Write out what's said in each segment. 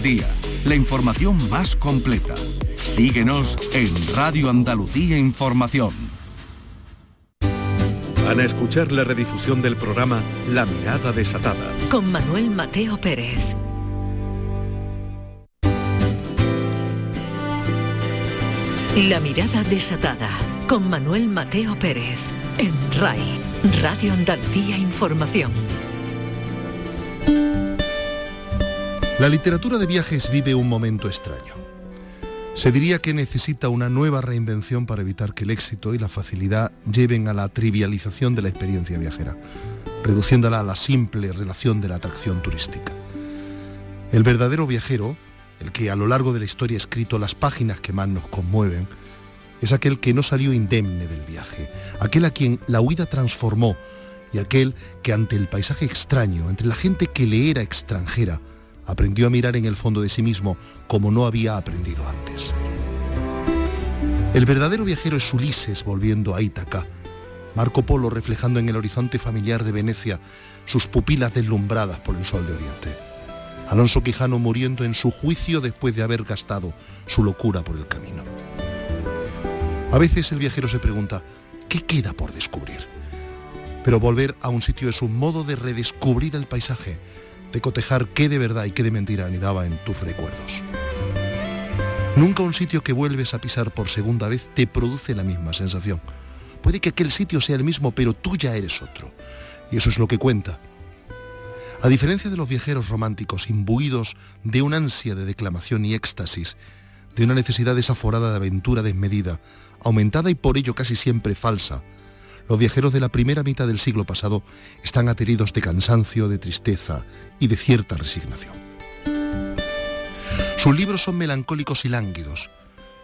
Día, la información más completa. Síguenos en Radio Andalucía Información. Van a escuchar la redifusión del programa La Mirada Desatada. Con Manuel Mateo Pérez. La Mirada Desatada. Con Manuel Mateo Pérez. En RAI. Radio Andalucía Información. La literatura de viajes vive un momento extraño. Se diría que necesita una nueva reinvención para evitar que el éxito y la facilidad lleven a la trivialización de la experiencia viajera, reduciéndola a la simple relación de la atracción turística. El verdadero viajero, el que a lo largo de la historia ha escrito las páginas que más nos conmueven, es aquel que no salió indemne del viaje, aquel a quien la huida transformó y aquel que ante el paisaje extraño, entre la gente que le era extranjera, aprendió a mirar en el fondo de sí mismo como no había aprendido antes. El verdadero viajero es Ulises volviendo a Ítaca, Marco Polo reflejando en el horizonte familiar de Venecia sus pupilas deslumbradas por el sol de Oriente. Alonso Quijano muriendo en su juicio después de haber gastado su locura por el camino. A veces el viajero se pregunta, ¿qué queda por descubrir? Pero volver a un sitio es un modo de redescubrir el paisaje, de cotejar qué de verdad y qué de mentira anidaba en tus recuerdos. Nunca un sitio que vuelves a pisar por segunda vez te produce la misma sensación. Puede que aquel sitio sea el mismo, pero tú ya eres otro. Y eso es lo que cuenta. A diferencia de los viajeros románticos imbuidos de un ansia de declamación y éxtasis, de una necesidad desaforada de aventura desmedida, aumentada y por ello casi siempre falsa, los viajeros de la primera mitad del siglo pasado están ateridos de cansancio, de tristeza y de cierta resignación. Sus libros son melancólicos y lánguidos,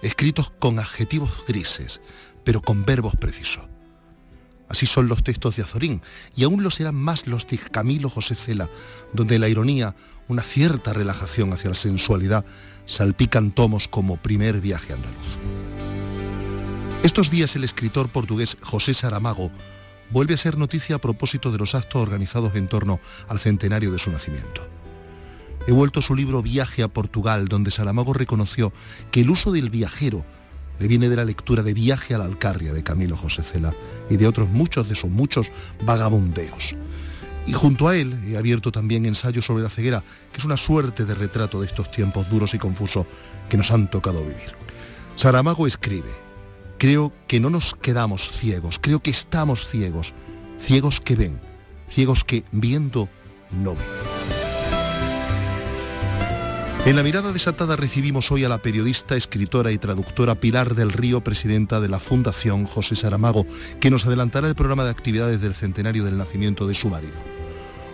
escritos con adjetivos grises, pero con verbos precisos. Así son los textos de Azorín, y aún lo serán más los de Camilo José Cela, donde la ironía, una cierta relajación hacia la sensualidad, salpican tomos como Primer viaje andaluz. Estos días el escritor portugués José Saramago vuelve a ser noticia a propósito de los actos organizados en torno al centenario de su nacimiento. He vuelto su libro Viaje a Portugal, donde Saramago reconoció que el uso del viajero le viene de la lectura de Viaje a la Alcarria de Camilo José Cela y de otros muchos de esos muchos vagabundeos. Y junto a él he abierto también ensayo sobre la ceguera, que es una suerte de retrato de estos tiempos duros y confusos que nos han tocado vivir. Saramago escribe, Creo que no nos quedamos ciegos, creo que estamos ciegos, ciegos que ven, ciegos que viendo no ven. En la mirada desatada recibimos hoy a la periodista, escritora y traductora Pilar del Río, presidenta de la Fundación José Saramago, que nos adelantará el programa de actividades del centenario del nacimiento de su marido.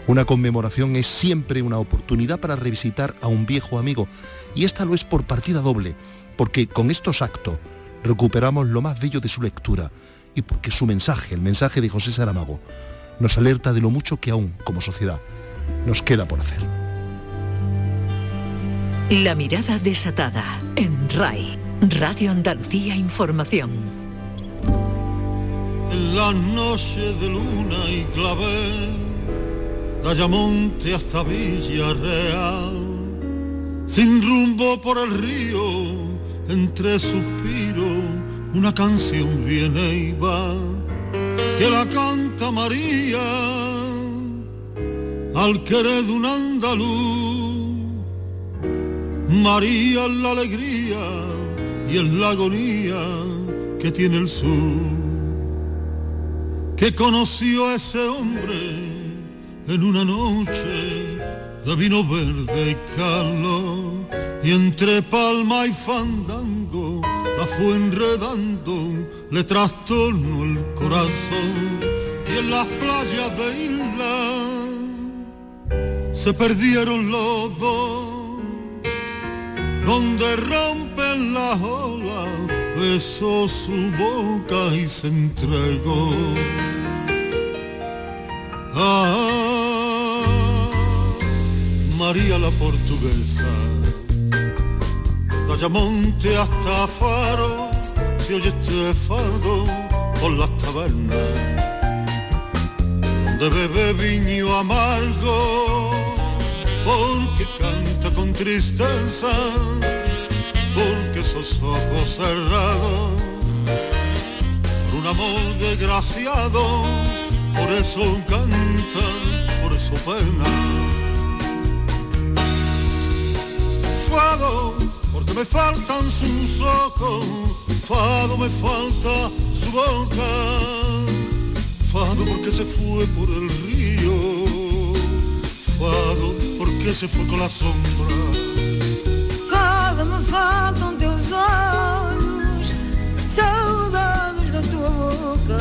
Una conmemoración es siempre una oportunidad para revisitar a un viejo amigo, y esta lo es por partida doble, porque con estos actos recuperamos lo más bello de su lectura y porque su mensaje, el mensaje de José Saramago, nos alerta de lo mucho que aún, como sociedad, nos queda por hacer. La mirada desatada en RAI, Radio Andalucía Información. En la noche de luna y clave, de hasta Villarreal, sin rumbo por el río entre suspiros una canción viene y va, que la canta María al querer de un andaluz. María la alegría y es la agonía que tiene el sur, que conoció a ese hombre en una noche de vino verde y calor y entre palma y fandango la fue enredando, le trastornó el corazón. Y en las playas de isla se perdieron los dos, donde rompen las olas, besó su boca y se entregó. Ah, María la portuguesa monte hasta Faro se oye este fado por las tabernas donde bebe viño amargo porque canta con tristeza, porque esos ojos cerrados, por un amor desgraciado, por eso canta, por eso pena. Fado, porque me faltan sus ojos, fado me falta su boca, fado porque se fue por el río, fado porque se fue con la sombra. Fado me faltam teus olhos, saudades da tua boca.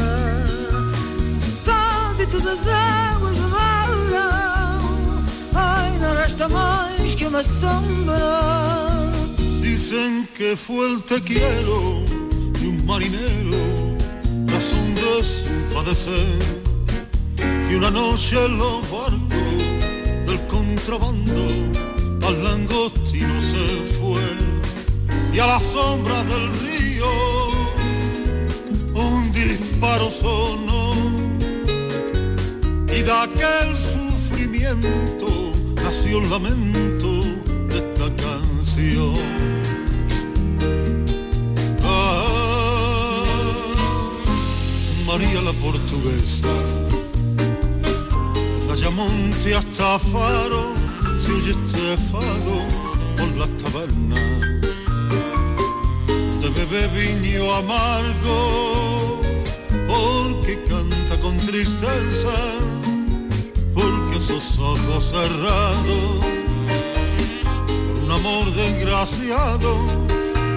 Fado e todas as águas rodaram, ai, não resta mais que uma sombra. Dicen que fue el te quiero de un marinero, razón de su padecer, que una noche en los del contrabando al langostino se fue. Y a la sombra del río un disparo sonó. Y de aquel sufrimiento nació el lamento de esta canción. María la portuguesa, da Ayamonte hasta Faro, se oye este fado por las tabernas, de bebé viño amargo, porque canta con tristeza, porque esos ojos cerrados, por un amor desgraciado,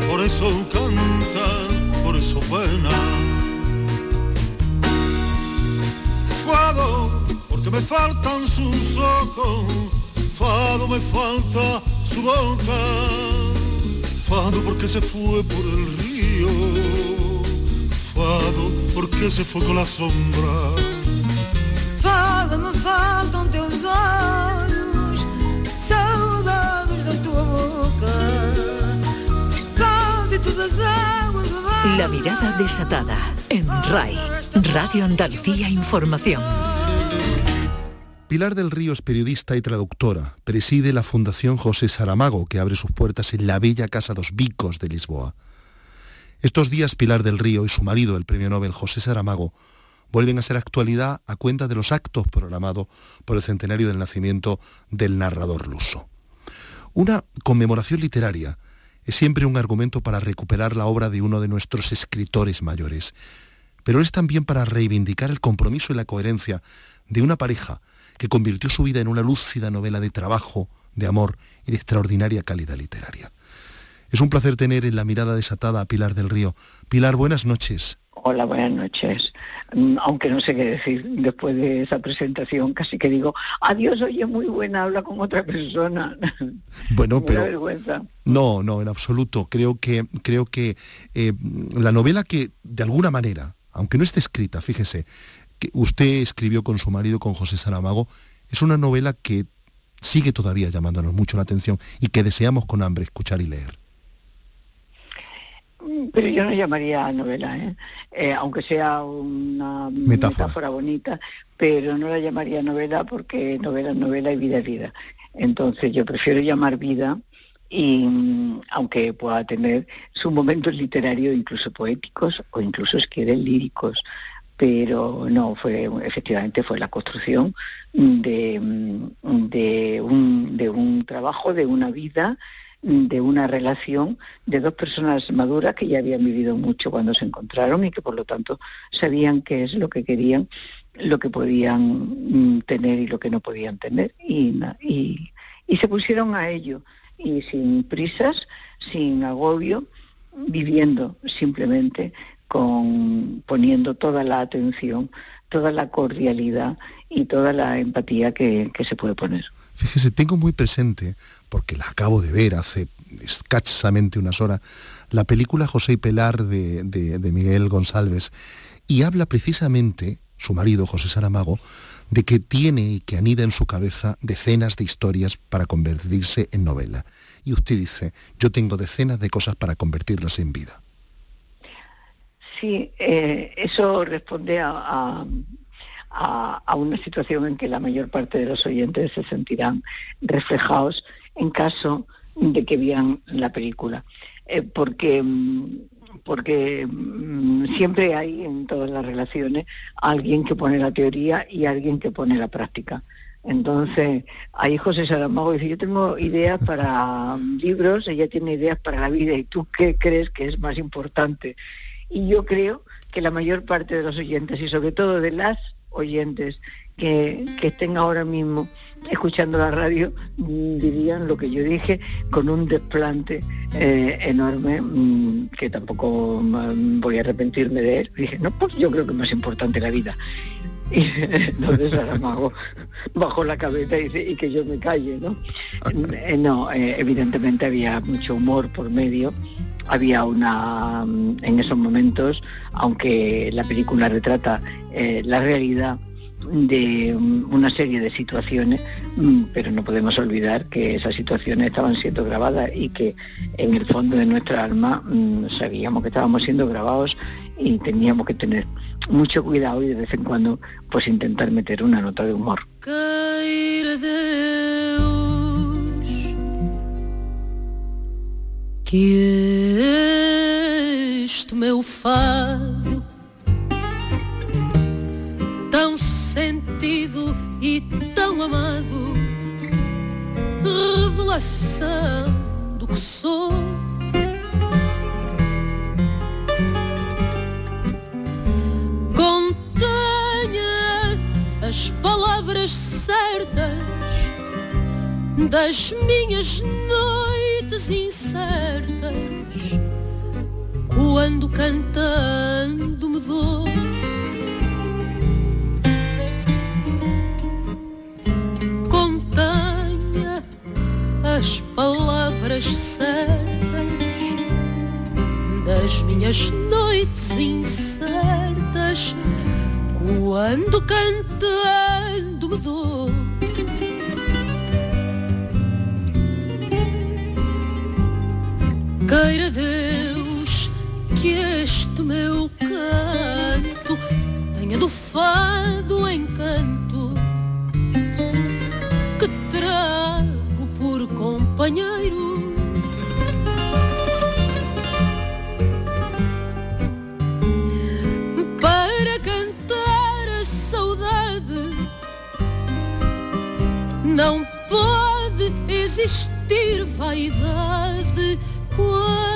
por eso canta, por eso pena. Fado, porque me faltan sus ojos, Fado me falta su boca, Fado porque se fue por el río, Fado porque se fue con la sombra. Fado me faltam teus olhos, saudades da tua boca. Fado e todas as águas. La mirada desatada en RAI, Radio Andalucía Información. Pilar del Río es periodista y traductora. Preside la Fundación José Saramago, que abre sus puertas en la bella Casa dos Vicos de Lisboa. Estos días Pilar del Río y su marido, el premio Nobel José Saramago, vuelven a ser actualidad a cuenta de los actos programados por el centenario del nacimiento del narrador luso. Una conmemoración literaria es siempre un argumento para recuperar la obra de uno de nuestros escritores mayores, pero es también para reivindicar el compromiso y la coherencia de una pareja que convirtió su vida en una lúcida novela de trabajo, de amor y de extraordinaria calidad literaria. Es un placer tener en la mirada desatada a Pilar del Río. Pilar, buenas noches. Hola, buenas noches. Mm, Aunque no sé qué decir después de esa presentación, casi que digo, adiós, oye, muy buena, habla con otra persona. Bueno, pero vergüenza. no, no, en absoluto. Creo que creo que eh, la novela que de alguna manera, aunque no esté escrita, fíjese, que usted escribió con su marido, con José Saramago, es una novela que sigue todavía llamándonos mucho la atención y que deseamos con hambre escuchar y leer. Pero yo no llamaría novela, ¿eh? Eh, aunque sea una Metáfora. metáfora. bonita, pero no la llamaría novela porque novela es novela y vida es vida. Entonces yo prefiero llamar vida y mm, aunque pueda tener sus momentos literarios, incluso poéticos o incluso si quieren líricos, pero no, fue efectivamente fue la construcción de, mm, de, un, de un trabajo, de una vida, de una relación de dos personas maduras que ya habían vivido mucho cuando se encontraron y que por lo tanto sabían qué es lo que querían, lo que podían mm, tener y lo que no podían tener y, y, y se pusieron a ello y sin prisas, sin agobio, viviendo simplemente con poniendo toda la atención, toda la cordialidad y toda la empatía que, que se puede poner. Fíjese, tengo muy presente, porque la acabo de ver hace escasamente unas horas, la película José y Pelar de, de- Miguel González, y habla precisamente, su marido José Saramago, de que tiene y que anida en su cabeza decenas de historias para convertirse en novela. Y usted dice, yo tengo decenas de cosas para convertirlas en vida. Sí, eh, eso responde a- a- una situación en que la mayor parte de los oyentes se sentirán reflejados en caso de que vean la película. Eh, porque mm, porque mm, siempre hay en todas las relaciones alguien que pone la teoría y alguien que pone la práctica. Entonces, ahí José Saramago dice, yo tengo ideas para libros, ella tiene ideas para la vida, ¿y tú qué crees que es más importante? Y yo creo que la mayor parte de los oyentes, y sobre todo de las oyentes que, estén ahora mismo escuchando la radio, mm, dirían lo que yo dije con un desplante eh, enorme, mm, que tampoco mm, voy a arrepentirme de él. Dije, no, pues yo creo que es más importante la vida. Y entonces Saramago bajó la cabeza y dice, y que yo me calle, ¿no? Eh, no, eh, evidentemente había mucho humor por medio, había una, en esos momentos, aunque la película retrata eh, la realidad, de una serie de situaciones, pero no podemos olvidar que esas situaciones estaban siendo grabadas y que en el fondo de nuestra alma sabíamos que estábamos siendo grabados y teníamos que tener mucho cuidado y de vez en cuando pues intentar meter una nota de humor. Que este meu fado tão sentido e tão amado revelação do que sou as palavras certas das minhas noites incertas, quando cantando me dou. Contenha as palavras certas das minhas noites incertas quando cantando me dou. Queira Deus que este meu canto tenha do fado encanto que trago por companheiro Não pode existir vaidade quando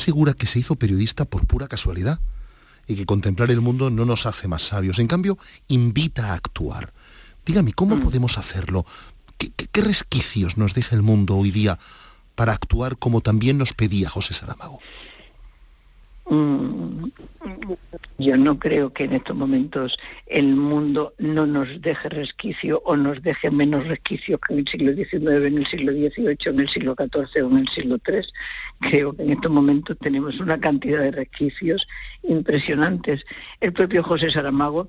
asegura que se hizo periodista por pura casualidad? Y que contemplar el mundo no nos hace más sabios. En cambio, invita a actuar. Dígame, ¿cómo podemos hacerlo? ¿Qué, qué- qué resquicios nos deja el mundo hoy día para actuar como también nos pedía José Saramago? Mm, Yo no creo que en estos momentos el mundo no nos deje resquicio o nos deje menos resquicio que en el siglo XIX, en el siglo XVIII, en el siglo XIV o en el siglo III. Creo que en estos momentos tenemos una cantidad de resquicios impresionantes. El propio José Saramago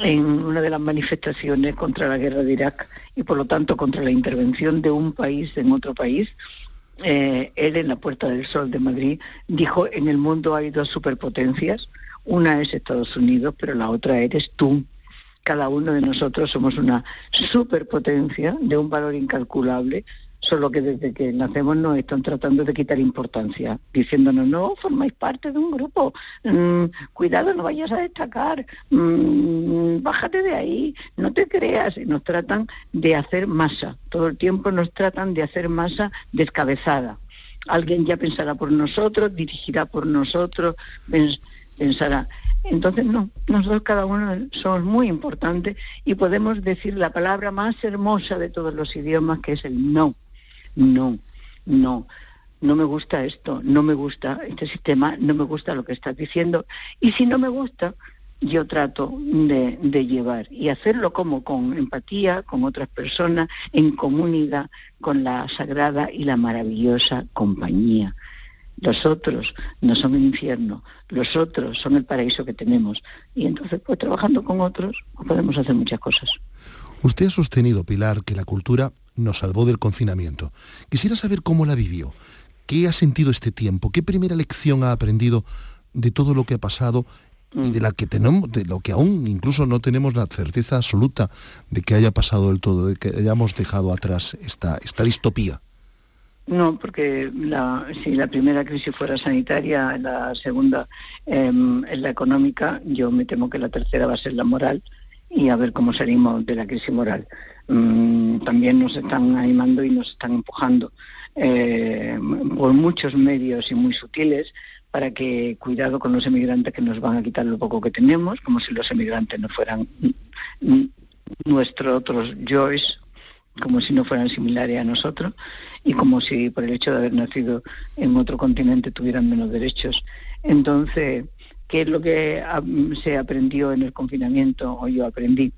en una de las manifestaciones contra la guerra de Irak y por lo tanto contra la intervención de un país en otro país, eh, él en la Puerta del Sol de Madrid dijo, en el mundo hay dos superpotencias, una es Estados Unidos, pero la otra eres tú. Cada uno de nosotros somos una superpotencia de un valor incalculable, solo que desde que nacemos nos están tratando de quitar importancia, diciéndonos, no, formáis parte de un grupo, mm, cuidado, no vayas a destacar, mm, bájate de ahí, no te creas, y nos tratan de hacer masa, todo el tiempo nos tratan de hacer masa descabezada. Alguien ya pensará por nosotros, dirigirá por nosotros, pens- pensará. Entonces, no, nosotros cada uno somos muy importantes y podemos decir la palabra más hermosa de todos los idiomas, que es el no. No, no, no me gusta esto, no me gusta este sistema, no me gusta lo que estás diciendo. Y si no me gusta, yo trato de, de llevar y hacerlo como con empatía, con otras personas, en comunidad, con la sagrada y la maravillosa compañía. Los otros no son el infierno, los otros son el paraíso que tenemos. Y entonces, pues trabajando con otros, podemos hacer muchas cosas. Usted ha sostenido, Pilar, que la cultura nos salvó del confinamiento. Quisiera saber cómo la vivió, qué ha sentido este tiempo, qué primera lección ha aprendido de todo lo que ha pasado y de la que tenemos, de lo que aún incluso no tenemos la certeza absoluta de que haya pasado del todo, de que hayamos dejado atrás esta, esta distopía. No, porque la, si la primera crisis fuera sanitaria, la segunda em, es la económica, yo me temo que la tercera va a ser la moral y a ver cómo salimos de la crisis moral. Mm, también nos están animando y nos están empujando eh, por muchos medios y muy sutiles para que cuidado con los emigrantes que nos van a quitar lo poco que tenemos, como si los emigrantes no fueran nuestros otros yoes, como si no fueran similares a nosotros y como si por el hecho de haber nacido en otro continente tuvieran menos derechos. Entonces, ¿qué es lo que se aprendió en el confinamiento o yo aprendí?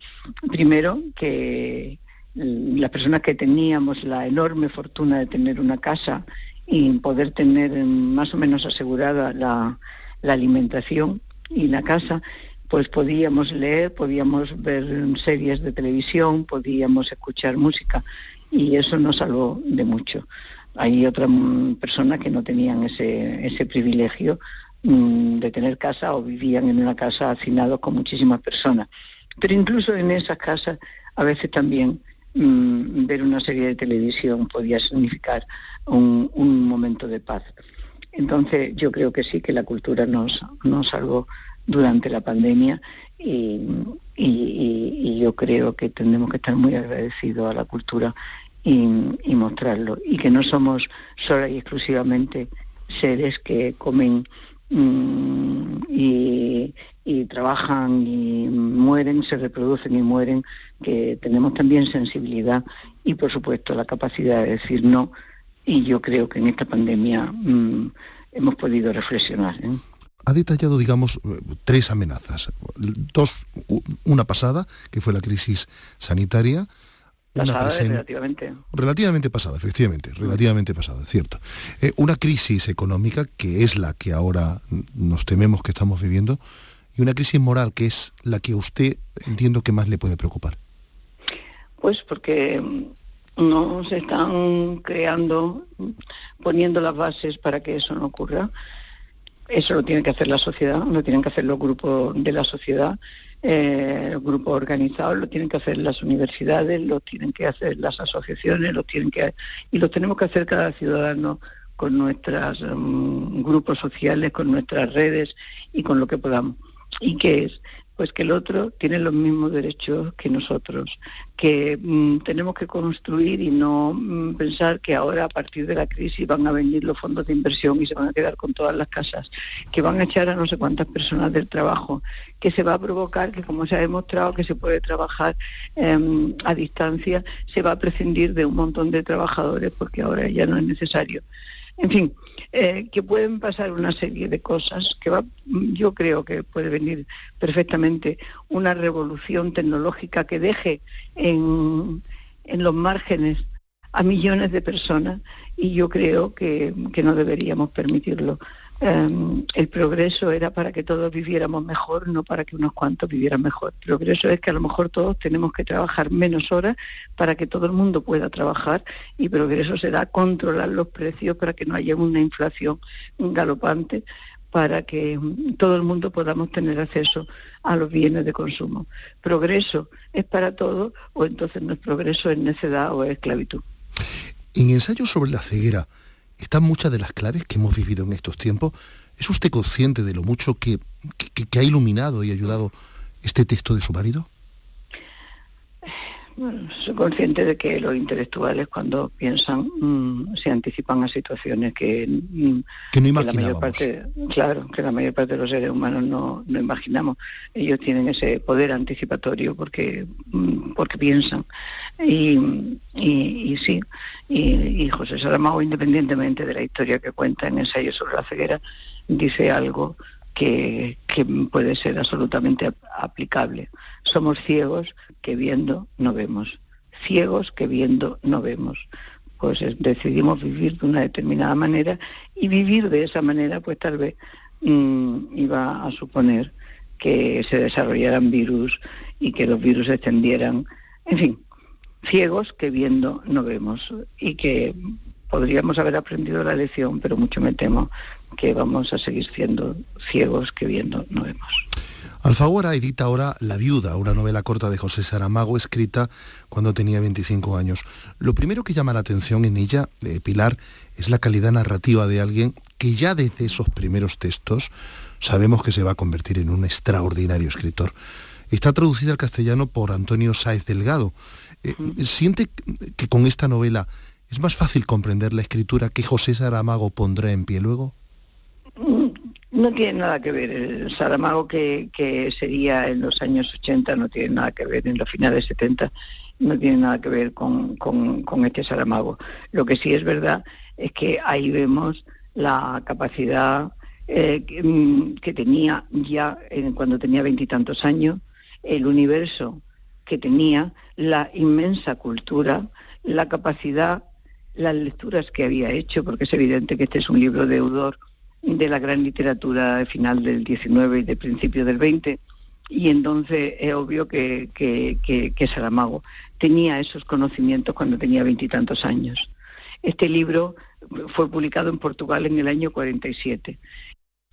Primero, que mm, las personas que teníamos la enorme fortuna de tener una casa y poder tener mm, más o menos asegurada la, alimentación y la casa, pues podíamos leer, podíamos ver series de televisión, podíamos escuchar música y eso nos salvó de mucho. Hay otras mm, personas que no tenían ese, ese privilegio mm, de tener casa o vivían en una casa hacinados con muchísimas personas. Pero incluso en esas casas a veces también mm, ver una serie de televisión podía significar un, momento de paz. Entonces yo creo que sí, que la cultura nos, nos salvó durante la pandemia y, y- yo creo que tenemos que estar muy agradecidos a la cultura y, y mostrarlo y que no somos sola y exclusivamente seres que comen mm, y, y trabajan y mueren, se reproducen y mueren, que tenemos también sensibilidad y por supuesto la capacidad de decir no y yo creo que en esta pandemia mm, hemos podido reflexionar. ¿eh? Ha detallado, digamos, eh, tres amenazas. Dos, una pasada, que fue la crisis sanitaria, una presen- relativamente. Relativamente pasada, efectivamente, relativamente pasada, es cierto. Eh, una crisis económica que es la que ahora mm, nos tememos que estamos viviendo y una crisis moral que es la que a usted entiendo que más le puede preocupar. Pues porque mm, no se están creando, mm, poniendo las bases para que eso no ocurra. Eso lo tiene que hacer la sociedad, lo tienen que hacer los grupos de la sociedad, eh, grupos organizados, lo tienen que hacer las universidades, lo tienen que hacer las asociaciones, lo tienen que y lo tenemos que hacer cada ciudadano con nuestros mm, grupos sociales, con nuestras redes y con lo que podamos. ¿Y qué es? Pues que el otro tiene los mismos derechos que nosotros, que mm, tenemos que construir y no mm, pensar que ahora a partir de la crisis van a venir los fondos de inversión y se van a quedar con todas las casas, que van a echar a no sé cuántas personas del trabajo, que se va a provocar que como se ha demostrado que se puede trabajar em, a distancia, se va a prescindir de un montón de trabajadores porque ahora ya no es necesario. En fin, eh, que pueden pasar una serie de cosas, que va, yo creo que puede venir perfectamente una revolución tecnológica que deje en, en los márgenes a millones de personas y yo creo que, que no deberíamos permitirlo. Em, el progreso era para que todos viviéramos mejor, no para que unos cuantos vivieran mejor. Progreso es que a lo mejor todos tenemos que trabajar menos horas para que todo el mundo pueda trabajar y progreso será controlar los precios para que no haya una inflación galopante para que mm, todo el mundo podamos tener acceso a los bienes de consumo. Progreso es para todos o entonces no es progreso, es necedad o es esclavitud. En ensayo sobre la ceguera, están muchas de las claves que hemos vivido en estos tiempos. ¿Es usted consciente de lo mucho que, ha iluminado y ayudado este texto de su marido? Soy consciente de que los intelectuales cuando piensan mm, se anticipan a situaciones que, mm, que no la mayor parte, claro, que la mayor parte de los seres humanos no, no imaginamos. Ellos tienen ese poder anticipatorio porque mm, porque piensan y, y, sí, y, José Saramago, independientemente de la historia que cuenta en ensayo sobre la ceguera, dice algo que, puede ser absolutamente aplicable. Somos ciegos que viendo no vemos. Ciegos que viendo no vemos. Pues decidimos vivir de una determinada manera y vivir de esa manera, pues tal vez mm, iba a suponer que se desarrollaran virus y que los virus se extendieran. En fin, ciegos que viendo no vemos y que podríamos haber aprendido la lección, pero mucho me temo que vamos a seguir siendo ciegos que viendo no vemos. Alfaguara edita ahora La viuda, una novela corta de José Saramago escrita cuando tenía 25 años. Lo primero que llama la atención en ella, de Pilar, es la calidad narrativa de alguien que ya desde esos primeros textos sabemos que se va a convertir en un extraordinario escritor. Está traducida al castellano por Antonio Sáez Delgado. Eh, ¿Siente que con esta novela es más fácil comprender la escritura que José Saramago pondrá en pie luego? No tiene nada que ver. El Saramago que, sería en los años 80 no tiene nada que ver en los finales 70, no tiene nada que ver con, este Saramago. Lo que sí es verdad es que ahí vemos la capacidad eh, mm, que, tenía ya cuando tenía veintitantos años, el universo que tenía, la inmensa cultura, la capacidad, las lecturas que había hecho, porque es evidente que este es un libro deudor de la gran literatura final del XIX y de principio del XX, y entonces es obvio que, que, que, Saramago tenía esos conocimientos cuando tenía veintitantos años. Este libro fue publicado en Portugal en el año 47.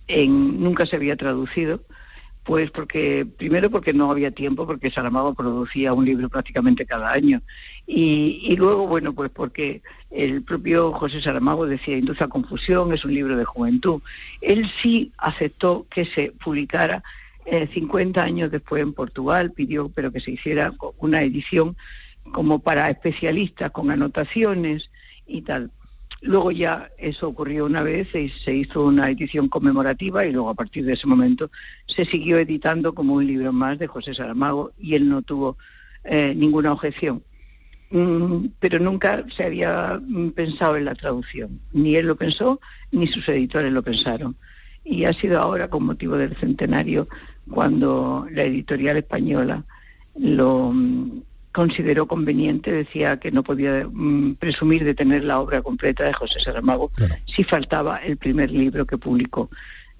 En, nunca se había traducido, pues porque, primero porque no había tiempo, porque Saramago producía un libro prácticamente cada año. Y, luego, bueno, pues porque el propio José Saramago decía, induce a confusión, es un libro de juventud. Él sí aceptó que se publicara 50 eh, años después en Portugal, pidió pero que se hiciera una edición como para especialistas, con anotaciones y tal. Luego ya eso ocurrió una vez y se hizo una edición conmemorativa y luego a partir de ese momento se siguió editando como un libro más de José Saramago y él no tuvo eh, ninguna objeción. Mm, pero nunca se había mm, pensado en la traducción. Ni él lo pensó, ni sus editores lo pensaron. Y ha sido ahora con motivo del centenario cuando la editorial española lo, mm, consideró conveniente, decía que no podía mm, presumir de tener la obra completa de José Saramago si faltaba el primer libro que publicó.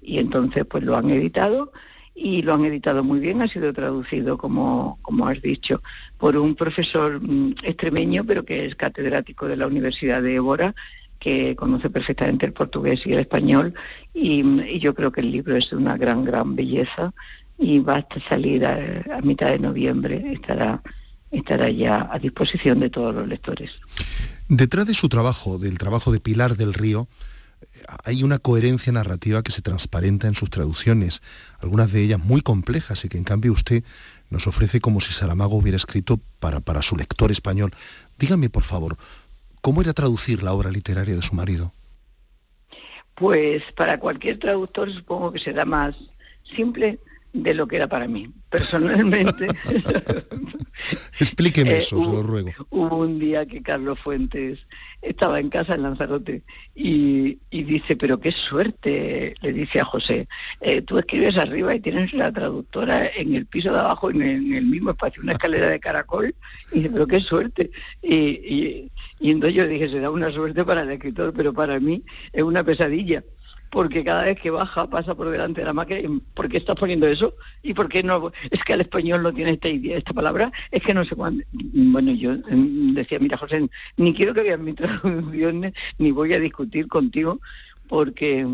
Y entonces pues lo han editado y lo han editado muy bien, ha sido traducido, como, como has dicho, por un profesor mm, extremeño, pero que es catedrático de la Universidad de Évora, que conoce perfectamente el portugués y el español, y, y yo creo que el libro es de una gran, gran belleza y va a salir a, a mitad de noviembre, estará estará ya a disposición de todos los lectores. Detrás de su trabajo, del trabajo de Pilar del Río, hay una coherencia narrativa que se transparenta en sus traducciones, algunas de ellas muy complejas y que en cambio usted nos ofrece como si Saramago hubiera escrito para, para su lector español. Dígame, por favor, ¿cómo era traducir la obra literaria de su marido? Pues para cualquier traductor supongo que será más simple de lo que era para mí. Personalmente... Explíqueme eh, eso, se lo ruego. Hubo un día que Carlos Fuentes estaba en casa en Lanzarote y, dice, pero qué suerte, le dice a José, eh, tú escribes arriba y tienes la traductora en el piso de abajo, en el, mismo espacio, una escalera de caracol, y dice, pero qué suerte. Y, y, y entonces yo dije, será una suerte para el escritor, pero para mí es una pesadilla porque cada vez que baja pasa por delante de la máquina, ¿por qué estás poniendo eso? ¿Y por qué no? Es que el español no tiene esta idea, esta palabra, es que no sé cuándo. Bueno, yo mm, decía, mira José, ni quiero que veas mi traducciones, ni voy a discutir contigo, porque,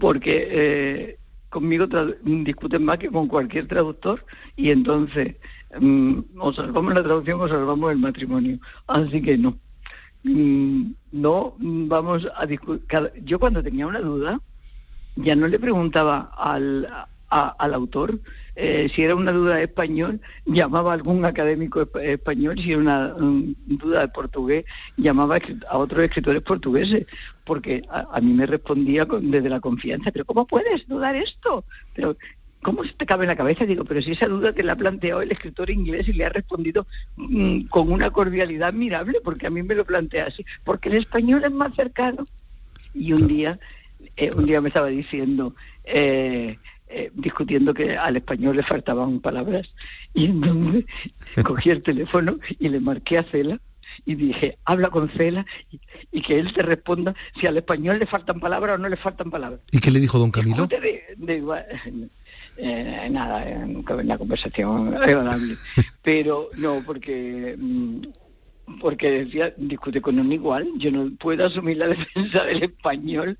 porque eh, conmigo discuten más que con cualquier traductor, y entonces mm, o salvamos la traducción o salvamos el matrimonio. Así que no. Mm, no vamos a discutir. Yo cuando tenía una duda, ya no le preguntaba al, al autor eh, si era una duda de español, llamaba a algún académico español, si era una duda de portugués, llamaba a otros escritores portugueses, porque a, mí me respondía desde la confianza, pero ¿cómo puedes dudar esto? ¿Cómo se te cabe en la cabeza? Digo, pero si esa duda te la ha planteado el escritor inglés y le ha respondido mm, con una cordialidad admirable, porque a mí me lo plantea así, porque el español es más cercano. Y un día, eh, un día me estaba diciendo, eh, eh, discutiendo que al español le faltaban palabras, y entonces cogí el teléfono y le marqué a Cela y dije, habla con Cela y, que él te responda si al español le faltan palabras o no le faltan palabras. ¿Y qué le dijo don Camilo? Eh, nada, una conversación agradable. Pero no, porque mm, porque decía, discute con un igual, yo no puedo asumir la defensa del español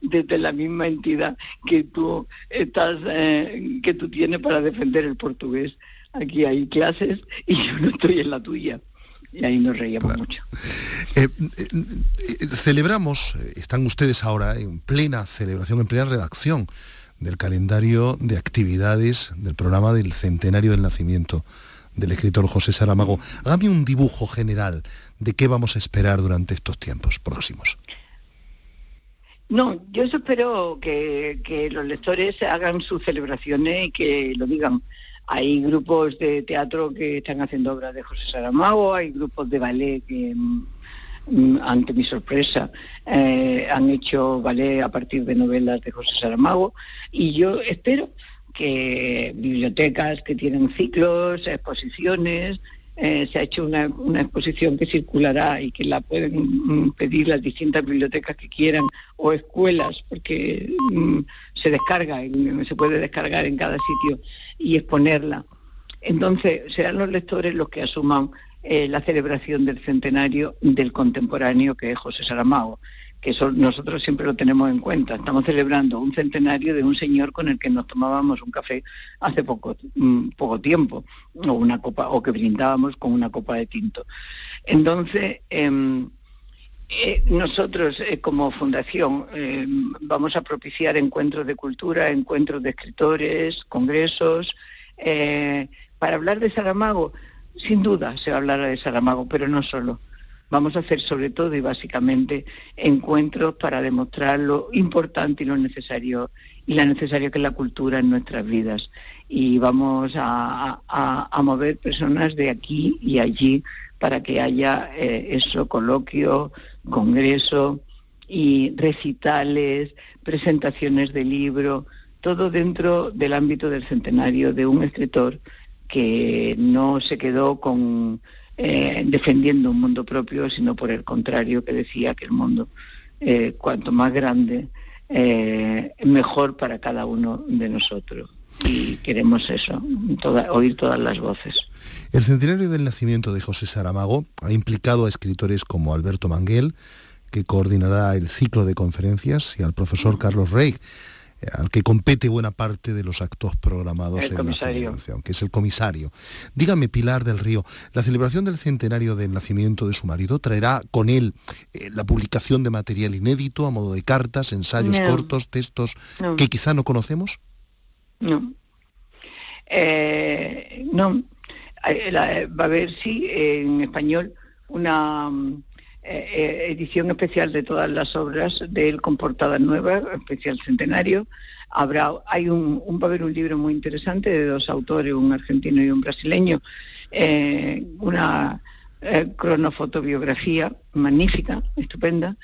desde la misma entidad que tú estás, eh, que tú tienes para defender el portugués. Aquí hay clases y yo no estoy en la tuya. Y ahí nos reíamos mucho. Eh, celebramos, están ustedes ahora en plena celebración, en plena redacción del calendario de actividades del programa del centenario del nacimiento del escritor José Saramago. Hágame un dibujo general de qué vamos a esperar durante estos tiempos próximos. No, yo espero que, que los lectores hagan sus celebraciones y que lo digan. Hay grupos de teatro que están haciendo obras de José Saramago, hay grupos de ballet que ante mi sorpresa, eh, han hecho ballet a partir de novelas de José Saramago y yo espero que bibliotecas que tienen ciclos, exposiciones, eh, se ha hecho una, exposición que circulará y que la pueden mm, pedir las distintas bibliotecas que quieran o escuelas, porque mm, se descarga, se puede descargar en cada sitio y exponerla. Entonces serán los lectores los que asuman eh, la celebración del centenario del contemporáneo que es José Saramago, que nosotros siempre lo tenemos en cuenta. Estamos celebrando un centenario de un señor con el que nos tomábamos un café hace poco, mm, poco tiempo, o una copa, o que brindábamos con una copa de tinto. Entonces, em, eh, nosotros eh, como fundación em, vamos a propiciar encuentros de cultura, encuentros de escritores, congresos, para hablar de Saramago sin duda se hablará de Saramago, pero no solo. Vamos a hacer sobre todo y básicamente encuentros para demostrar lo importante y lo necesario y la necesario que es la cultura en nuestras vidas. Y vamos a, mover personas de aquí y allí para que haya eh, eso, coloquio, congreso y recitales, presentaciones de libro, todo dentro del ámbito del centenario de un escritor que no se quedó con eh, defendiendo un mundo propio, sino por el contrario, que decía que el mundo, eh, cuanto más grande, eh, mejor para cada uno de nosotros. Y queremos eso, oír todas las voces. El centenario del nacimiento de José Saramago ha implicado a escritores como Alberto Manguel, que coordinará el ciclo de conferencias, y al profesor Carlos Rey, al que compete buena parte de los actos programados El en comisario. la celebración, que es el comisario. Dígame, Pilar del Río, la celebración del centenario del nacimiento de su marido traerá con él eh, la publicación de material inédito a modo de cartas, ensayos No. cortos, textos No. que quizá no conocemos. No. Eh, no. Eh, la- va a haber, sí, en español, una mm, eh, edición especial de todas las obras del con portadas nuevas, especial centenario. Habrá, hay un, va a haber un libro muy interesante de dos autores, un argentino y un brasileño, eh, una eh, cronofotobiografía magnífica, estupenda,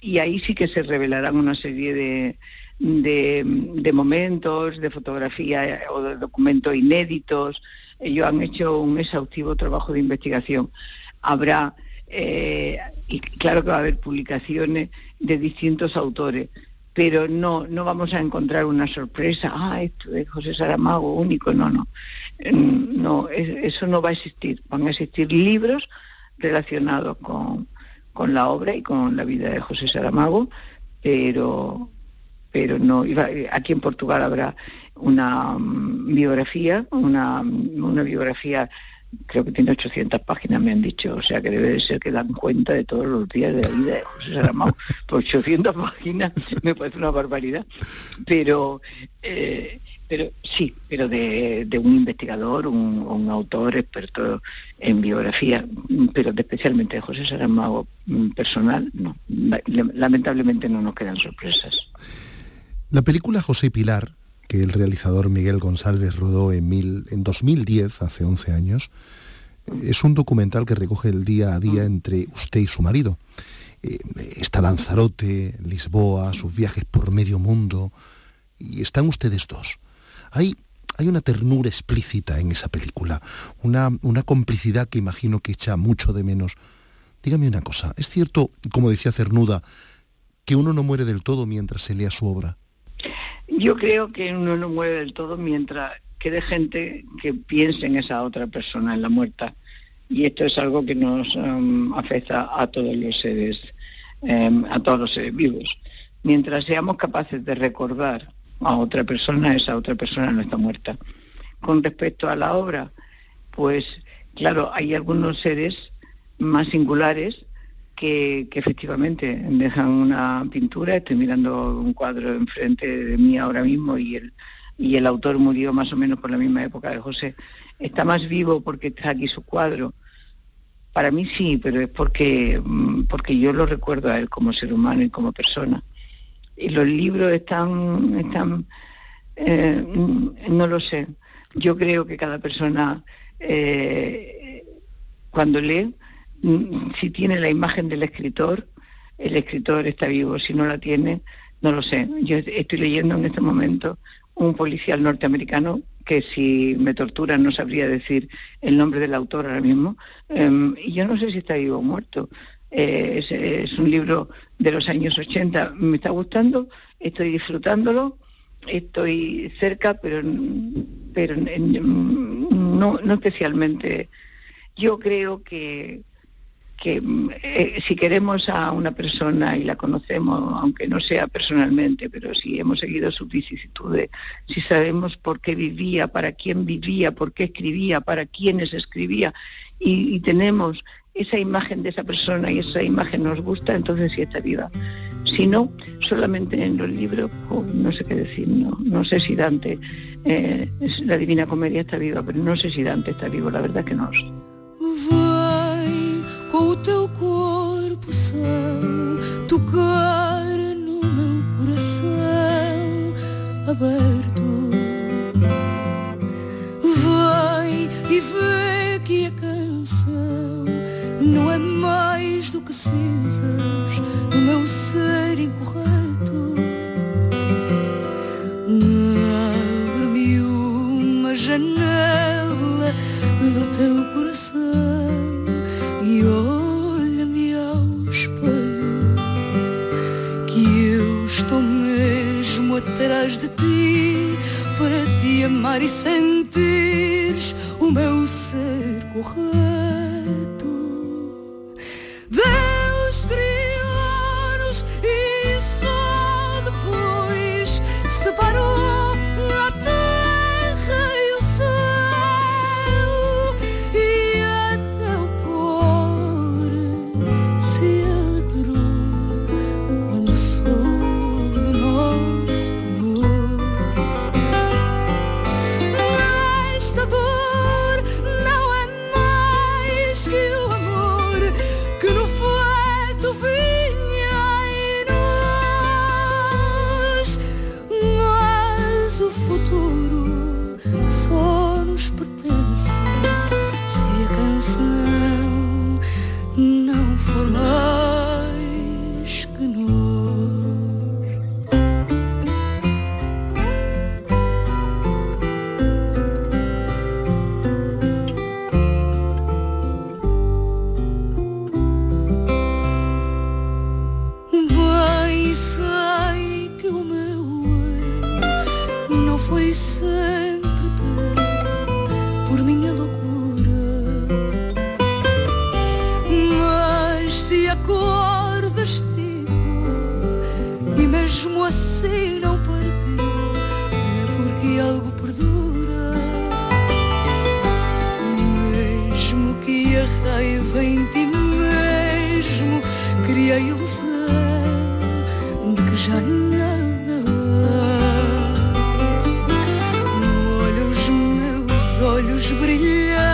y ahí sí que se revelarán una serie de, de, de momentos, de fotografía o de documentos inéditos. Ellos han hecho un exhaustivo trabajo de investigación. Habrá, eh, y claro que va a haber publicaciones de distintos autores, pero no, no vamos a encontrar una sorpresa, ah, esto es José Saramago único, no, no. Mm, No, es- eso no va a existir. Van a existir libros relacionados con, con la obra y con la vida de José Saramago, pero pero no iba- aquí en Portugal habrá una mm, biografía, una, una biografía creo que tiene 800 páginas me han dicho, o sea que debe de ser que dan cuenta de todos los días de la vida de José Saramago. Por 800 páginas me parece una barbaridad, pero eh, pero sí, pero de, de un investigador, un, un autor experto en biografía, pero de- especialmente de José Saramago mm, personal, no. La- Lamentablemente no nos quedan sorpresas. La película José Pilar, que el realizador Miguel González rodó en, mil- en 2010, hace 11 años, es un documental que recoge el día a día entre usted y su marido. Eh, está Lanzarote, Lisboa, sus viajes por medio mundo, y están ustedes dos. Hay, hay una ternura explícita en esa película, una, una complicidad que imagino que echa mucho de menos. Dígame una cosa, ¿es cierto, como decía Cernuda, que uno no muere del todo mientras se lea su obra? Yo creo que uno no muere del todo mientras quede gente que piense en esa otra persona, en la muerta. Y esto es algo que nos em, afecta a todos los seres, em, a todos los seres vivos. Mientras seamos capaces de recordar a otra persona, esa otra persona no está muerta. Con respecto a la obra, pues claro, hay algunos seres más singulares que, que efectivamente dejan una pintura. Estoy mirando un cuadro enfrente de mí ahora mismo y el, y el autor murió más o menos por la misma época de José. Está más vivo porque está aquí su cuadro. Para mí sí, pero es porque, mm, porque yo lo recuerdo a él como ser humano y como persona. Y los libros están, están eh, no lo sé. Yo creo que cada persona eh, cuando lee, si tiene la imagen del escritor, el escritor está vivo, si no la tiene, no lo sé. Yo estoy leyendo en este momento un policial norteamericano que si me torturan no sabría decir el nombre del autor ahora mismo, em, y yo no sé si está vivo o muerto. Eh, es, un libro de los años 80, me está gustando, estoy disfrutándolo, estoy cerca, pero, pero no, no especialmente. Yo creo que, que eh, si queremos a una persona y la conocemos, aunque no sea personalmente, pero si hemos seguido sus vicisitudes, si sabemos por qué vivía, para quién vivía, por qué escribía, para quiénes escribía, y, tenemos esa imagen de esa persona y esa imagen nos gusta, entonces sí está viva. Si no, solamente en los libros, oh, no sé qué decir, no, no sé si Dante, eh, la Divina Comedia está viva, pero no sé si Dante está vivo, la verdad que no lo sé. Teu corpo são tocar no meu coração aberto. Vem e vê que a canção não é mais do que cinzas do meu ser incorreto. Abre-me uma janela do teu coração e olha-me atrás de ti para te amar e sentires o meu ser correto. Olhos brilhantes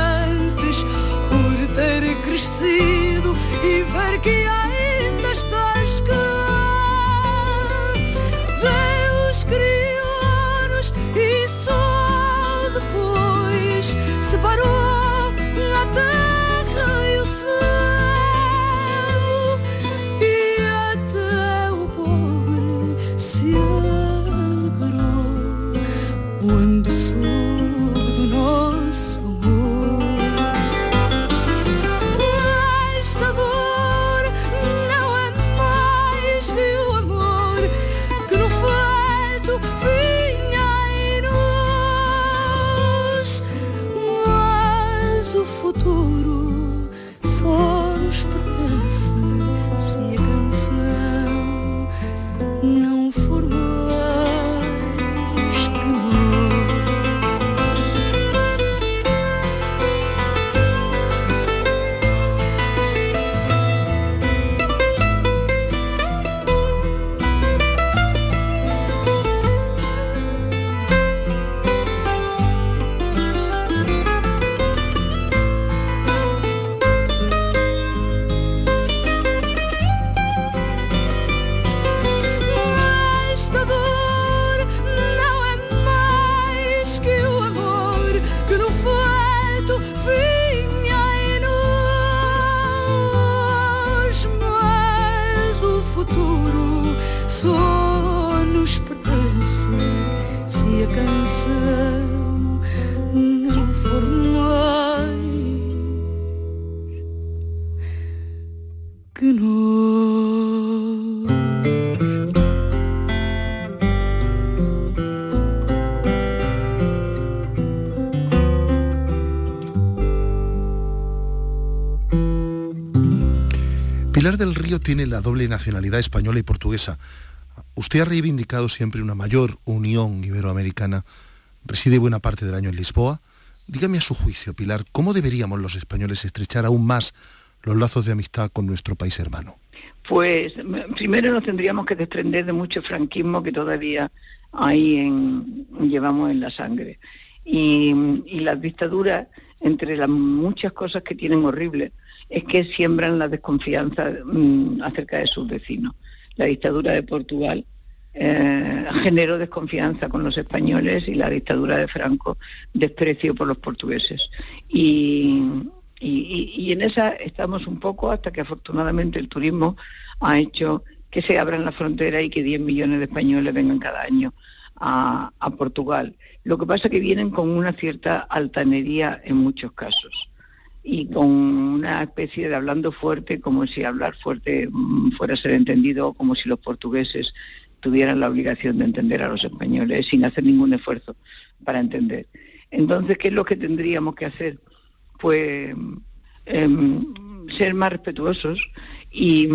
Pilar del Río tiene la doble nacionalidad española y portuguesa. Usted ha reivindicado siempre una mayor unión iberoamericana. Reside buena parte del año en Lisboa. Dígame a su juicio, Pilar, ¿cómo deberíamos los españoles estrechar aún más los lazos de amistad con nuestro país hermano? Pues primero nos tendríamos que desprender de mucho franquismo que todavía ahí en, llevamos en la sangre. Y, y las dictaduras, entre las muchas cosas que tienen horribles, es que siembran la desconfianza mm, acerca de sus vecinos. La dictadura de Portugal eh, generó desconfianza con los españoles y la dictadura de Franco desprecio por los portugueses. Y, y, y- y en esa estamos un poco hasta que afortunadamente el turismo ha hecho que se abran las fronteras y que 10 millones de españoles vengan cada año a, a Portugal. Lo que pasa es que vienen con una cierta altanería en muchos casos y con una especie de hablando fuerte, como si hablar fuerte mm, fuera a ser entendido, como si los portugueses tuvieran la obligación de entender a los españoles sin hacer ningún esfuerzo para entender. Entonces, ¿qué es lo que tendríamos que hacer? Pues em, ser más respetuosos y,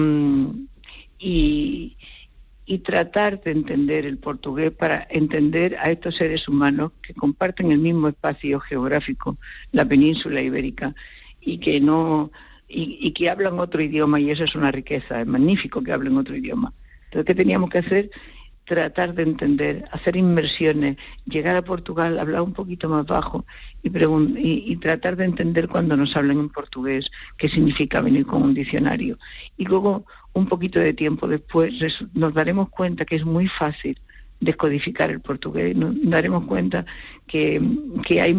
y, tratar de entender el portugués para entender a estos seres humanos que comparten el mismo espacio geográfico, la península ibérica, y que no y que hablan otro idioma y eso es una riqueza, es magnífico que hablen otro idioma. Entonces, ¿qué teníamos que hacer? Tratar de entender, hacer inmersiones, llegar a Portugal, hablar un poquito más bajo y, y, y tratar de entender cuando nos hablan en portugués qué significa venir con un diccionario. Y luego, un poquito de tiempo después, nos daremos cuenta que es muy fácil descodificar el portugués, nos daremos cuenta que, que hay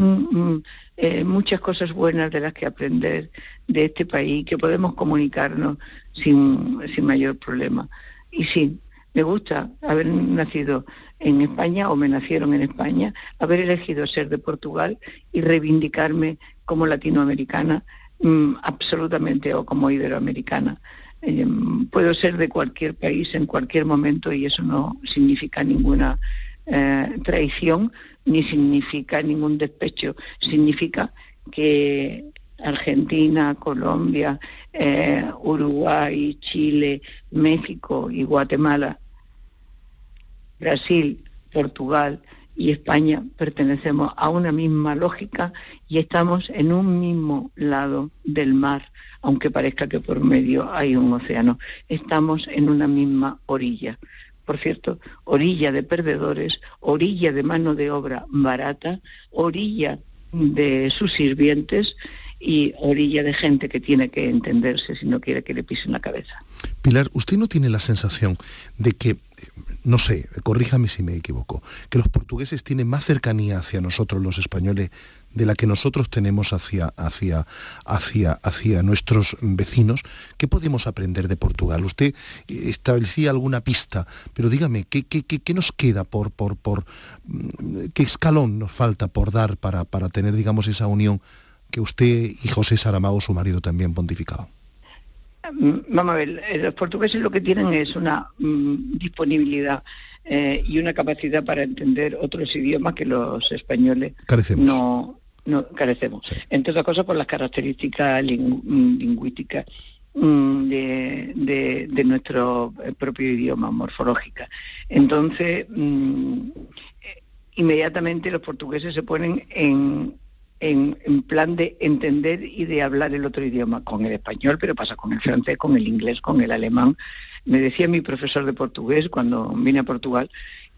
eh, muchas cosas buenas de las que aprender de este país, que podemos comunicarnos sin, sin mayor problema. Y sí, me gusta haber nacido en España o me nacieron en España, haber elegido ser de Portugal y reivindicarme como latinoamericana mm, absolutamente o como iberoamericana. Eh, puedo ser de cualquier país en cualquier momento y eso no significa ninguna eh, traición ni significa ningún despecho, significa que Argentina, Colombia, eh, Uruguay, Chile, México y Guatemala Brasil, Portugal y España pertenecemos a una misma lógica y estamos en un mismo lado del mar, aunque parezca que por medio hay un océano. Estamos en una misma orilla. Por cierto, orilla de perdedores, orilla de mano de obra barata, orilla de sus sirvientes y orilla de gente que tiene que entenderse si no quiere que le pisen la cabeza. Pilar, ¿usted no tiene la sensación de que, no sé, corríjame si me equivoco, que los portugueses tienen más cercanía hacia nosotros los españoles de la que nosotros tenemos hacia, hacia, hacia, hacia nuestros vecinos? ¿Qué podemos aprender de Portugal? Usted establecía alguna pista, pero dígame, ¿qué, qué, qué nos queda por, por, por, mm, qué escalón nos falta por dar para, para tener, digamos, esa unión que usted y José Saramago, su marido, también pontificaban? Mm, vamos a ver, eh, los portugueses lo que tienen es una mm, disponibilidad eh, y una capacidad para entender otros idiomas que los españoles no, no carecemos. Entre otras cosas por las características mm, lingüísticas de, de, nuestro eh, propio idioma, morfológica. Entonces, inmediatamente los portugueses se ponen en, en, plan de entender y de hablar el otro idioma, con el español, pero pasa con el francés, con el inglés, con el alemán. Me decía mi profesor de portugués cuando vine a Portugal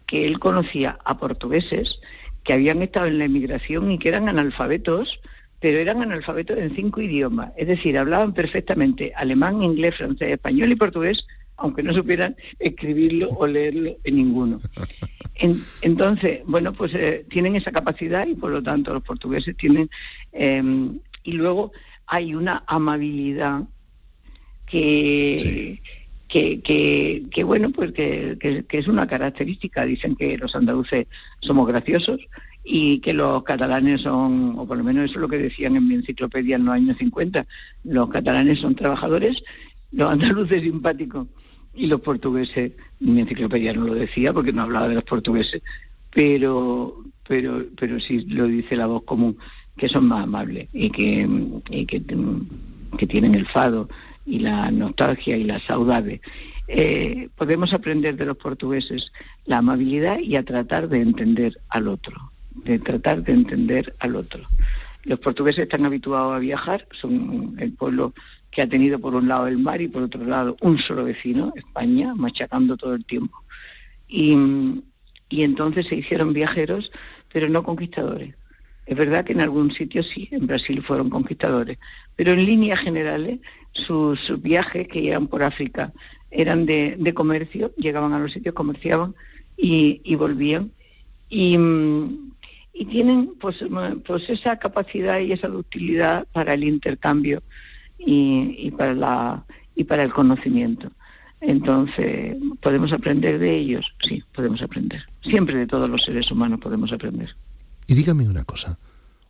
que él conocía a portugueses que habían estado en la emigración y que eran analfabetos, pero eran analfabetos en cinco idiomas, es decir, hablaban perfectamente alemán, inglés, francés, español y portugués, aunque no supieran escribirlo o leerlo en ninguno. Entonces, bueno, pues eh, tienen esa capacidad y por lo tanto los portugueses tienen... Em, y luego hay una amabilidad que... Que, que, bueno, pues que, que, es una característica. Dicen que los andaluces somos graciosos y que los catalanes son, o por lo menos eso es lo que decían en mi enciclopedia en los años 50, los catalanes son trabajadores, los andaluces simpáticos y los portugueses, mi enciclopedia no lo decía porque no hablaba de los portugueses, pero, pero, pero sí lo dice la voz común, que son más amables y que, que, tienen el fado y la nostalgia y la saudade. Eh, podemos aprender de los portugueses la amabilidad y a tratar de entender al otro, de tratar de entender al otro. Los portugueses están habituados a viajar, son el pueblo que ha tenido por un lado el mar y por otro lado un solo vecino, España, machacando todo el tiempo. Y, entonces se hicieron viajeros, pero no conquistadores. Es verdad que en algún sitio sí, en Brasil fueron conquistadores, pero en líneas generales sus, viajes que iban por África eran de, comercio, llegaban a los sitios, comerciaban y, volvían. Y, y tienen pues, pues esa capacidad y esa ductilidad para el intercambio y, para la, y para el conocimiento. Entonces, ¿podemos aprender de ellos? Sí, podemos aprender. Siempre de todos los seres humanos podemos aprender. Y dígame una cosa,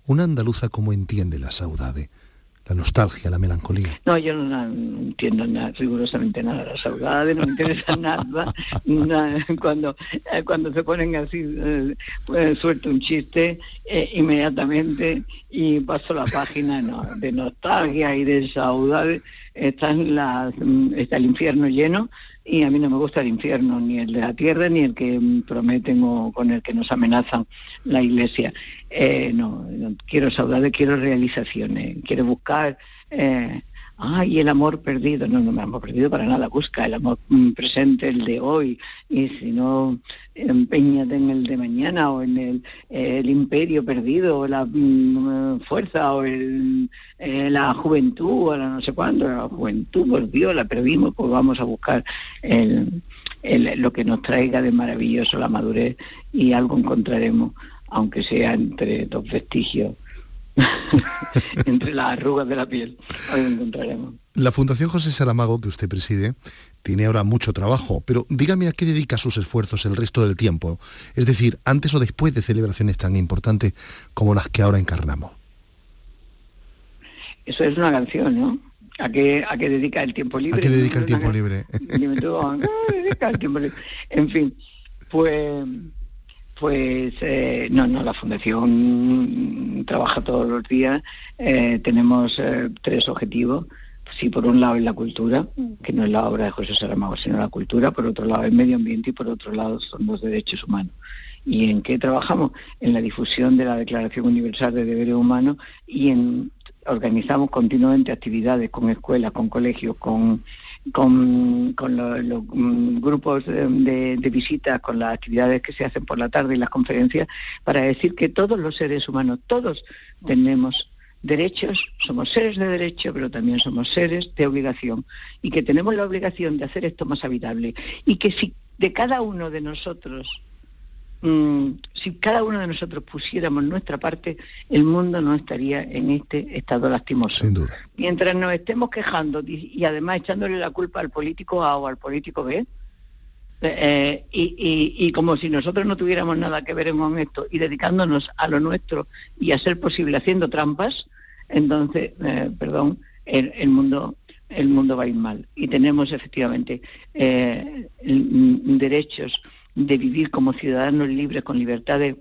¿una andaluza cómo entiende la saudade? La nostalgia, la melancolía. No, yo no, entiendo nada, rigurosamente nada la saudade, no me interesa nada, Cuando, eh, cuando se ponen así, eh, pues, suelto un chiste eh, inmediatamente y paso la página de nostalgia y de saudade, está, está el infierno lleno y a mí no me gusta el infierno, ni el de la tierra, ni el que prometen o con el que nos amenazan la iglesia. Eh, no, quiero saudades, quiero realizaciones, quiero buscar eh, ay, el amor perdido, no, no me hemos perdido para nada, busca el amor mm, presente, el de hoy, y si no, empeñate en el de mañana o en el, imperio perdido, o la mm, fuerza, o el, eh, la juventud, o la no sé cuándo, la juventud, por Dios, la perdimos, pues vamos a buscar lo que nos traiga de maravilloso la madurez y algo encontraremos, aunque sea entre dos vestigios entre las arrugas de la piel. Ahí encontraremos. La Fundación José Saramago, que usted preside, tiene ahora mucho trabajo, pero dígame a qué dedica sus esfuerzos el resto del tiempo, es decir, antes o después de celebraciones tan importantes como las que ahora encarnamos. Eso es una canción, ¿no? ¿A qué, a qué dedica el tiempo libre? ¿A qué dedica el tiempo libre? En fin, pues pues eh, no, no, la Fundación trabaja todos los días. Eh, tenemos eh, tres objetivos. si por un lado es la cultura, que no es la obra de José Saramago, sino la cultura, por otro lado el medio ambiente y por otro lado son los derechos humanos. ¿Y en qué trabajamos? En la difusión de la Declaración Universal de Deberes Humanos y en organizamos continuamente actividades con escuelas, con colegios, con, con, los, mm, grupos de, de visitas, con las actividades que se hacen por la tarde y las conferencias, para decir que todos los seres humanos, todos tenemos derechos, somos seres de derecho, pero también somos seres de obligación y que tenemos la obligación de hacer esto más habitable y que si de cada uno de nosotros mm, si cada uno de nosotros pusiéramos nuestra parte, el mundo no estaría en este estado lastimoso. Sin duda. Mientras nos estemos quejando y, además echándole la culpa al político A o al político B, eh, y, como si nosotros no tuviéramos nada que ver con esto y dedicándonos a lo nuestro y a ser posible haciendo trampas, entonces, eh, perdón, el, mundo el mundo va a ir mal. Y tenemos efectivamente eh, derechos de vivir como ciudadanos libres, con libertad de,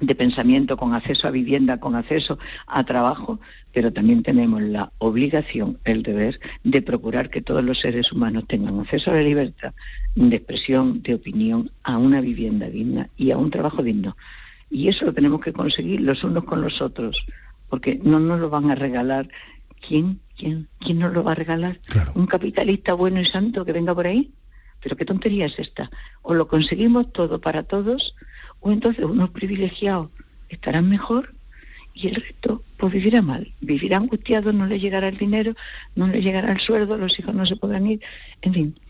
de pensamiento, con acceso a vivienda, con acceso a trabajo, pero también tenemos la obligación, el deber de procurar que todos los seres humanos tengan acceso a la libertad de expresión, de opinión, a una vivienda digna y a un trabajo digno. Y eso lo tenemos que conseguir los unos con los otros, porque no nos lo van a regalar. ¿Quién? ¿Quién? ¿Quién nos lo va a regalar? ¿Un capitalista bueno y santo que venga por ahí? Pero qué tontería es esta. O lo conseguimos todo para todos, o entonces unos privilegiados estarán mejor y el resto pues vivirá mal, vivirá angustiado, no le llegará el dinero, no le llegará el sueldo, los hijos no se podrán ir, en fin.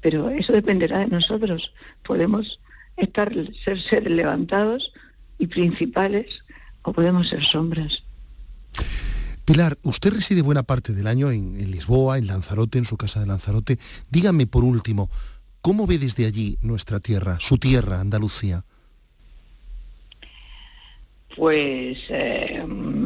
Pero eso dependerá de nosotros. Podemos estar, ser seres levantados y principales o podemos ser sombras. Pilar, usted reside buena parte del año en, Lisboa, en Lanzarote, en su casa de Lanzarote. Dígame por último, ¿cómo ve desde allí nuestra tierra, su tierra, Andalucía? Pues eh,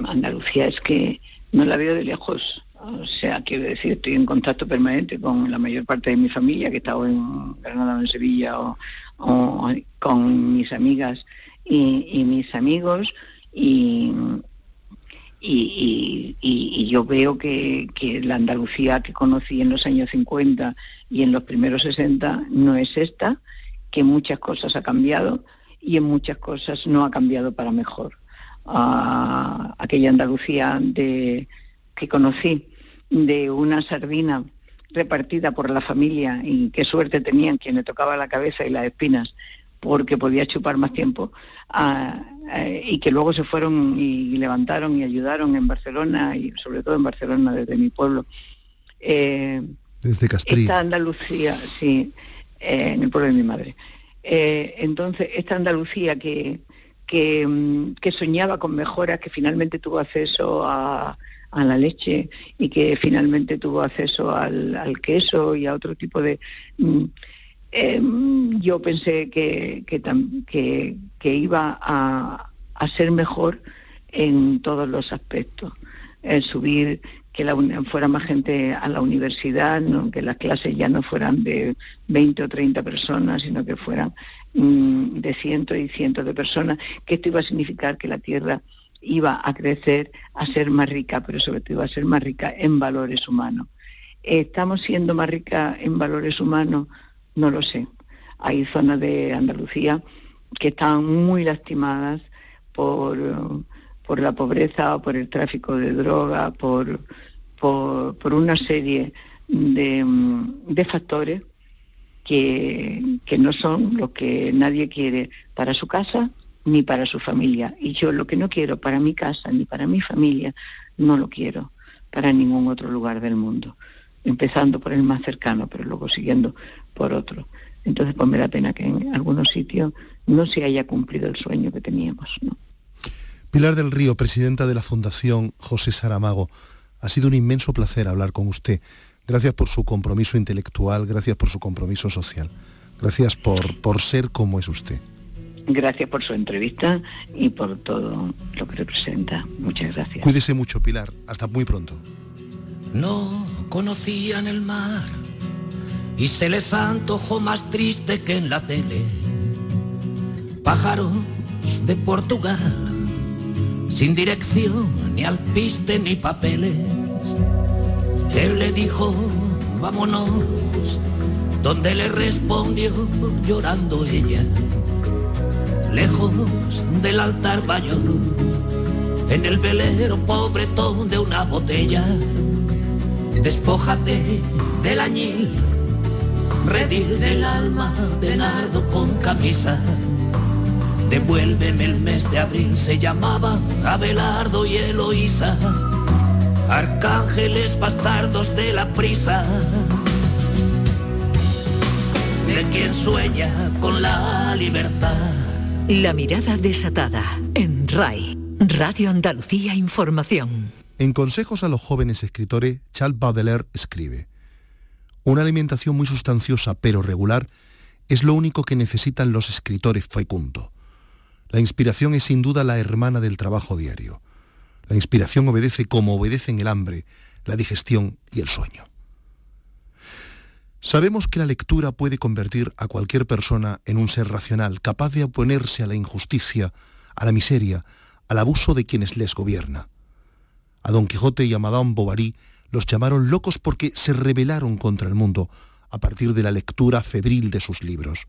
Andalucía es que no la veo de lejos. O sea, quiero decir, estoy en contacto permanente con la mayor parte de mi familia, que he estado en Granada o en Sevilla, o, con mis amigas y, mis amigos, y, y, yo veo que, que, la Andalucía que conocí en los años 50 y en los primeros 60 no es esta, que muchas cosas ha cambiado y en muchas cosas no ha cambiado para mejor. Aquella Andalucía de, que conocí, de una sardina repartida por la familia y qué suerte tenían quien le tocaba la cabeza y las espinas porque podía chupar más tiempo y que luego se fueron y levantaron y ayudaron en Barcelona y sobre todo en Barcelona desde mi pueblo. Eh, desde Castilla. Esta Andalucía, sí, eh, en el pueblo de mi madre. Eh, entonces, esta Andalucía que, Mm, que, soñaba con mejoras, que finalmente tuvo acceso a, la leche y que finalmente tuvo acceso al, queso y a otro tipo de... Mm, em, yo pensé que, que, que iba a, a, ser mejor en todos los aspectos. El subir, que la, fuera más gente a la universidad, que las clases ya no fueran de 20 o 30 personas, sino que fueran Mm, de cientos y cientos de personas, que esto iba a significar que la tierra iba a crecer, a ser más rica, pero sobre todo iba a ser más rica en valores humanos. ¿Estamos siendo más ricas en valores humanos? No lo sé. Hay zonas de Andalucía que están muy lastimadas por, por la pobreza por el tráfico de droga, por, por, una serie de, de factores que, no son lo que nadie quiere para su casa ni para su familia. Y yo lo que no quiero para mi casa ni para mi familia, no lo quiero para ningún otro lugar del mundo. Empezando por el más cercano, pero luego siguiendo por otro. Entonces, pues me da pena que en algunos sitios no se haya cumplido el sueño que teníamos. Pilar del Río, presidenta de la Fundación José Saramago, ha sido un inmenso placer hablar con usted. Gracias por su compromiso intelectual, gracias por su compromiso social. Gracias por, por ser como es usted. Gracias por su entrevista y por todo lo que representa. Muchas gracias. Cuídese mucho, Pilar. Hasta muy pronto. No conocían el mar y se les antojó más triste que en la tele. Pájaros de Portugal, sin dirección, ni alpiste ni papeles. Él le dijo, vámonos, donde le respondió llorando ella, lejos del altar mayor, en el velero pobretón de una botella, despójate del añil, redil del alma de nardo con camisa. Devuélveme el mes de abril, se llamaba Abelardo y Eloísa arcángeles bastardos de la prisa, de quien sueña con la libertad. La mirada desatada en RAI, Radio Andalucía Información. En Consejos a los jóvenes escritores, Charles Baudelaire escribe, Una alimentación muy sustanciosa pero regular es lo único que necesitan los escritores fecundos. La inspiración es sin duda la hermana del trabajo diario. La inspiración obedece como obedecen el hambre, la digestión y el sueño. Sabemos que la lectura puede convertir a cualquier persona en un ser racional, capaz de oponerse a la injusticia, a la miseria, al abuso de quienes les gobierna. A Don Quijote y a Madame Bovary los llamaron locos porque se rebelaron contra el mundo a partir de la lectura febril de sus libros.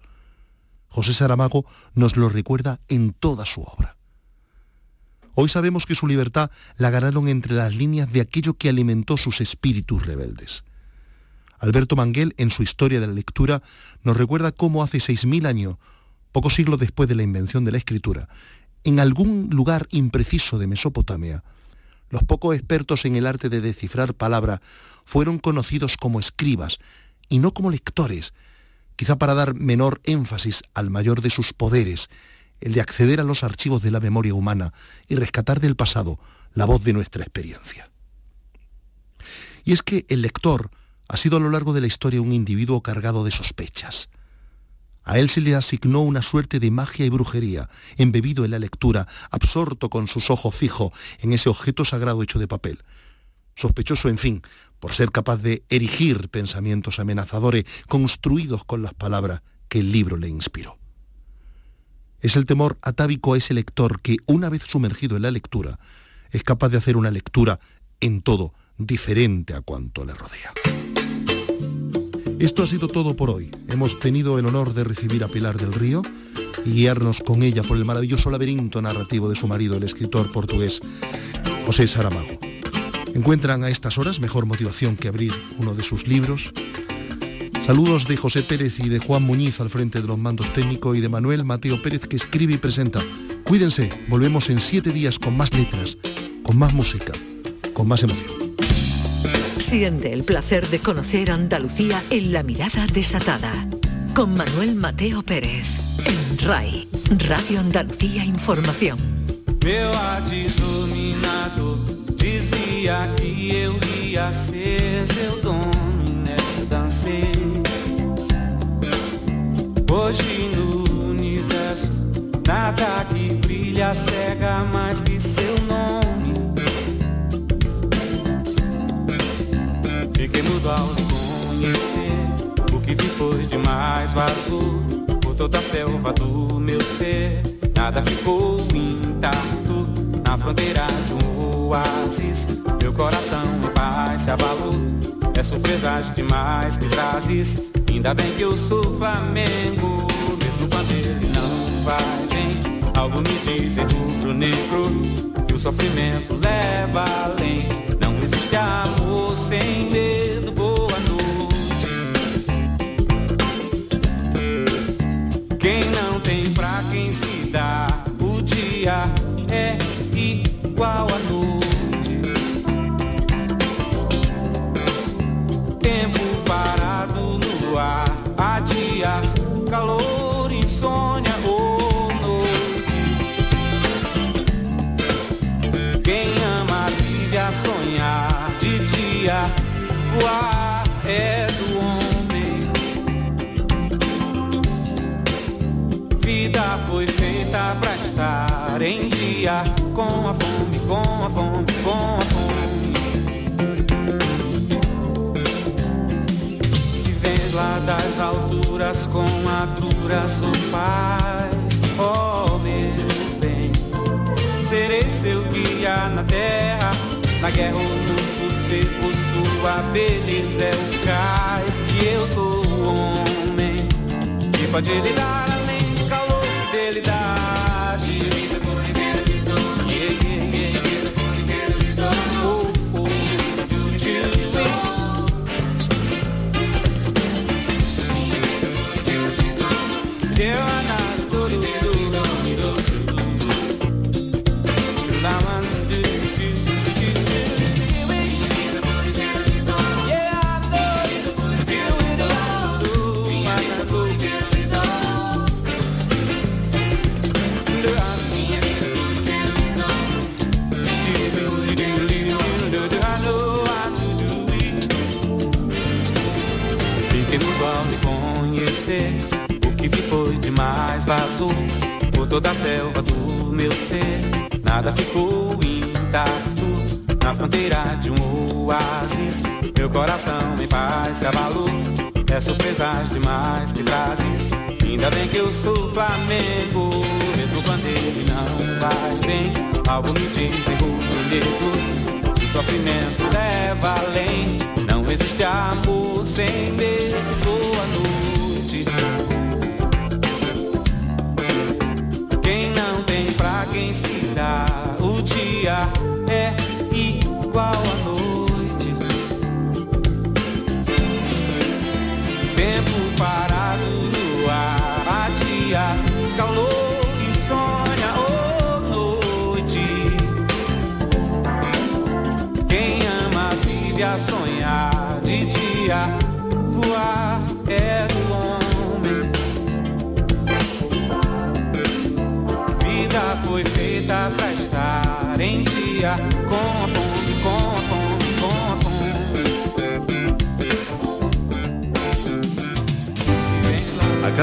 José Saramago nos lo recuerda en toda su obra. Hoy sabemos que su libertad la ganaron entre las líneas de aquello que alimentó sus espíritus rebeldes. Alberto Manguel, en su Historia de la Lectura, nos recuerda cómo hace seis mil años, pocos siglos después de la invención de la escritura, en algún lugar impreciso de Mesopotamia, los pocos expertos en el arte de descifrar palabras fueron conocidos como escribas y no como lectores, quizá para dar menor énfasis al mayor de sus poderes, el de acceder a los archivos de la memoria humana y rescatar del pasado la voz de nuestra experiencia. Y es que el lector ha sido a lo largo de la historia un individuo cargado de sospechas. A él se le asignó una suerte de magia y brujería, embebido en la lectura, absorto con sus ojos fijos en ese objeto sagrado hecho de papel. Sospechoso, en fin, por ser capaz de erigir pensamientos amenazadores construidos con las palabras que el libro le inspiró. Es el temor atávico a ese lector que, una vez sumergido en la lectura, es capaz de hacer una lectura en todo diferente a cuanto le rodea. Esto ha sido todo por hoy. Hemos tenido el honor de recibir a Pilar del Río y guiarnos con ella por el maravilloso laberinto narrativo de su marido, el escritor portugués José Saramago. ¿Encuentran a estas horas mejor motivación que abrir uno de sus libros? Saludos de José Pérez y de Juan Muñiz al frente de los mandos técnicos y de Manuel Mateo Pérez que escribe y presenta. Cuídense, volvemos en siete días con más letras, con más música, con más emoción. Siente el placer de conocer Andalucía en la mirada desatada. Con Manuel Mateo Pérez, en RAI, Radio Andalucía Información. Hoje no universo, nada que brilha cega mais que seu nome. Fiquei mudo ao conhecer o que ficou demais vazou por toda a selva do meu ser. Nada ficou intacto na fronteira de um oásis. Meu coração em paz se abalou. É surpresa demais que trazes Ainda bem que eu sou Flamengo, mesmo quando ele não vai bem. Algo me diz em rubro negro que o sofrimento leva além. Não existe amor sem medo, igual a noite. Há dias, calor, insônia ou noite. Quem ama vive a sonhar de dia, voar é do homem. Vida foi feita pra estar em dia, com a fome, com a fome, com a fome. lá das alturas com a dura sou paz, oh meu bem. Serei seu guia na terra, na guerra ou no por sua beleza é o cais que eu sou o homem que pode lhe toda a selva do meu ser. Nada ficou intacto na fronteira de um oásis. Meu coração em paz se abalou. É surpresas demais que trazes. Ainda bem que eu sou Flamengo, mesmo quando ele não vai bem. Algo me diz em rubro que sofrimento leva além. Não existe amor sem medo. Boa noite. Quem não tem pra quem se dá, o dia é igual à